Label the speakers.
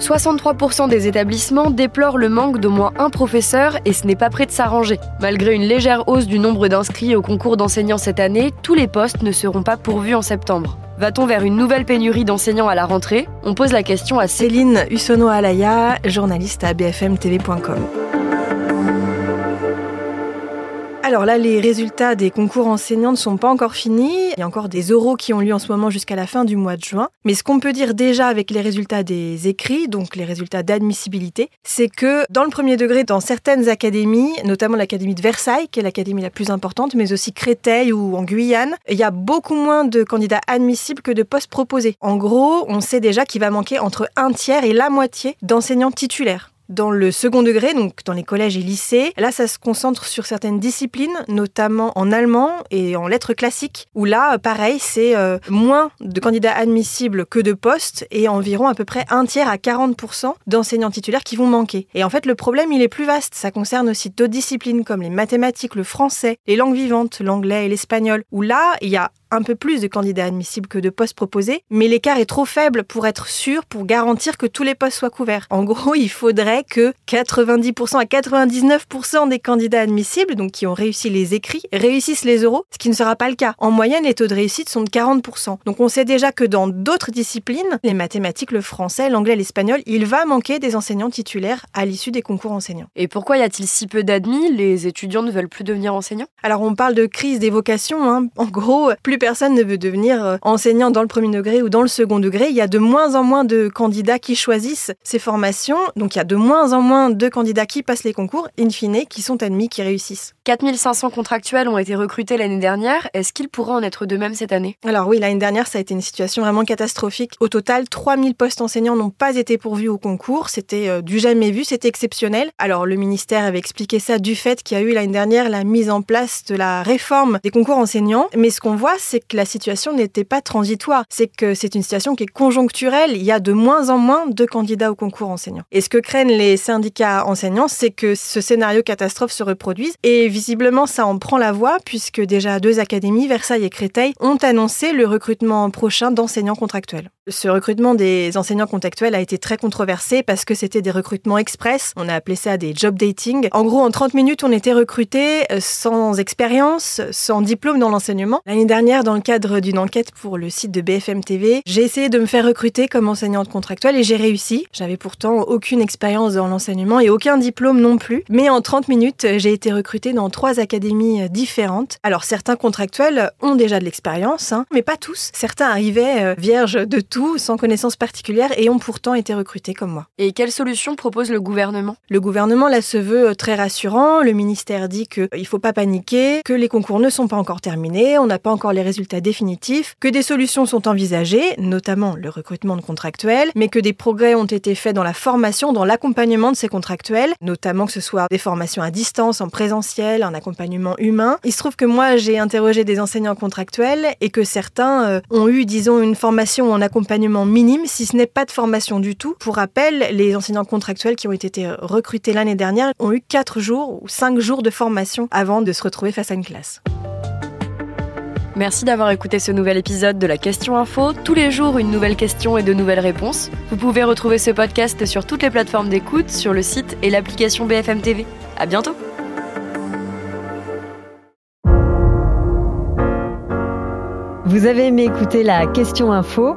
Speaker 1: 63% des établissements déplorent le manque d'au moins un professeur et ce n'est pas prêt de s'arranger. Malgré une légère hausse du nombre d'inscrits au concours d'enseignants cette année, tous les postes ne seront pas pourvus en septembre. Va-t-on vers une nouvelle pénurie d'enseignants à la rentrée? On pose la question à
Speaker 2: Céline Hussono-Alaya, journaliste à bfmtv.com. Alors là, les résultats des concours enseignants ne sont pas encore finis. Il y a encore des oraux qui ont lieu en ce moment jusqu'à la fin du mois de juin. Mais ce qu'on peut dire déjà avec les résultats des écrits, donc les résultats d'admissibilité, c'est que dans le premier degré, dans certaines académies, notamment l'académie de Versailles, qui est l'académie la plus importante, mais aussi Créteil ou en Guyane, il y a beaucoup moins de candidats admissibles que de postes proposés. En gros, on sait déjà qu'il va manquer entre un tiers et la moitié d'enseignants titulaires. Dans le second degré, donc dans les collèges et lycées, là, ça se concentre sur certaines disciplines, notamment en allemand et en lettres classiques, où là, pareil, c'est euh, moins de candidats admissibles que de postes et environ à peu près un tiers à 40% d'enseignants titulaires qui vont manquer. Et en fait, le problème, il est plus vaste. Ça concerne aussi d'autres disciplines comme les mathématiques, le français, les langues vivantes, l'anglais et l'espagnol, où là, il y a un peu plus de candidats admissibles que de postes proposés, mais l'écart est trop faible pour être sûr, pour garantir que tous les postes soient couverts. En gros, il faudrait que 90% à 99% des candidats admissibles, donc qui ont réussi les écrits, réussissent les euros, ce qui ne sera pas le cas. En moyenne, les taux de réussite sont de 40%. Donc on sait déjà que dans d'autres disciplines, les mathématiques, le français, l'anglais, l'espagnol, il va manquer des enseignants titulaires à l'issue des concours enseignants.
Speaker 1: Et pourquoi y a-t-il si peu d'admis? Les étudiants ne veulent plus devenir enseignants?
Speaker 2: Alors on parle de crise des vocations. Hein. En gros, plus personne ne veut devenir euh, enseignant dans le premier degré ou dans le second degré. Il y a de moins en moins de candidats qui choisissent ces formations. Donc il y a de moins en moins de candidats qui passent les concours, in fine, qui sont admis, qui réussissent.
Speaker 1: 4500 contractuels ont été recrutés l'année dernière. Est-ce qu'il pourrait en être de même cette année?
Speaker 2: Alors oui, l'année dernière, ça a été une situation vraiment catastrophique. Au total, 3000 postes enseignants n'ont pas été pourvus au concours. C'était euh, du jamais vu, c'était exceptionnel. Alors le ministère avait expliqué ça du fait qu'il y a eu l'année dernière la mise en place de la réforme des concours enseignants. Mais ce qu'on voit, c'est que la situation n'était pas transitoire. C'est que c'est une situation qui est conjoncturelle. Il y a de moins en moins de candidats au concours enseignants. Et ce que craignent les syndicats enseignants, c'est que ce scénario catastrophe se reproduise. Et visiblement, ça en prend la voie puisque déjà deux académies, Versailles et Créteil, ont annoncé le recrutement prochain d'enseignants contractuels. Ce recrutement des enseignants contractuels a été très controversé parce que c'était des recrutements express. On a appelé ça des job dating. En gros, en 30 minutes, on était recruté euh, sans expérience, sans diplôme dans l'enseignement. L'année dernière, dans le cadre d'une enquête pour le site de BFM TV, j'ai essayé de me faire recruter comme enseignante contractuelle et j'ai réussi. J'avais pourtant aucune expérience dans l'enseignement et aucun diplôme non plus. Mais en 30 minutes, j'ai été recrutée dans trois académies différentes. Alors certains contractuels ont déjà de l'expérience, hein, mais pas tous. Certains arrivaient euh, vierges de tout sans connaissance particulière et ont pourtant été recrutés comme moi.
Speaker 1: Et quelle solution propose le gouvernement?
Speaker 2: Le gouvernement là se veut euh, très rassurant. Le ministère dit qu'il euh, ne faut pas paniquer, que les concours ne sont pas encore terminés, on n'a pas encore les résultats définitifs, que des solutions sont envisagées, notamment le recrutement de contractuels, mais que des progrès ont été faits dans la formation, dans l'accompagnement de ces contractuels, notamment que ce soit des formations à distance, en présentiel, un accompagnement humain. Il se trouve que moi j'ai interrogé des enseignants contractuels et que certains euh, ont eu, disons, une formation en accompagnement accompagnement minime, si ce n'est pas de formation du tout. Pour rappel, les enseignants contractuels qui ont été recrutés l'année dernière ont eu 4 jours ou 5 jours de formation avant de se retrouver face à une classe.
Speaker 1: Merci d'avoir écouté ce nouvel épisode de la Question Info. Tous les jours, une nouvelle question et de nouvelles réponses. Vous pouvez retrouver ce podcast sur toutes les plateformes d'écoute, sur le site et l'application BFM TV. À bientôt!
Speaker 3: Vous avez aimé écouter la Question Info?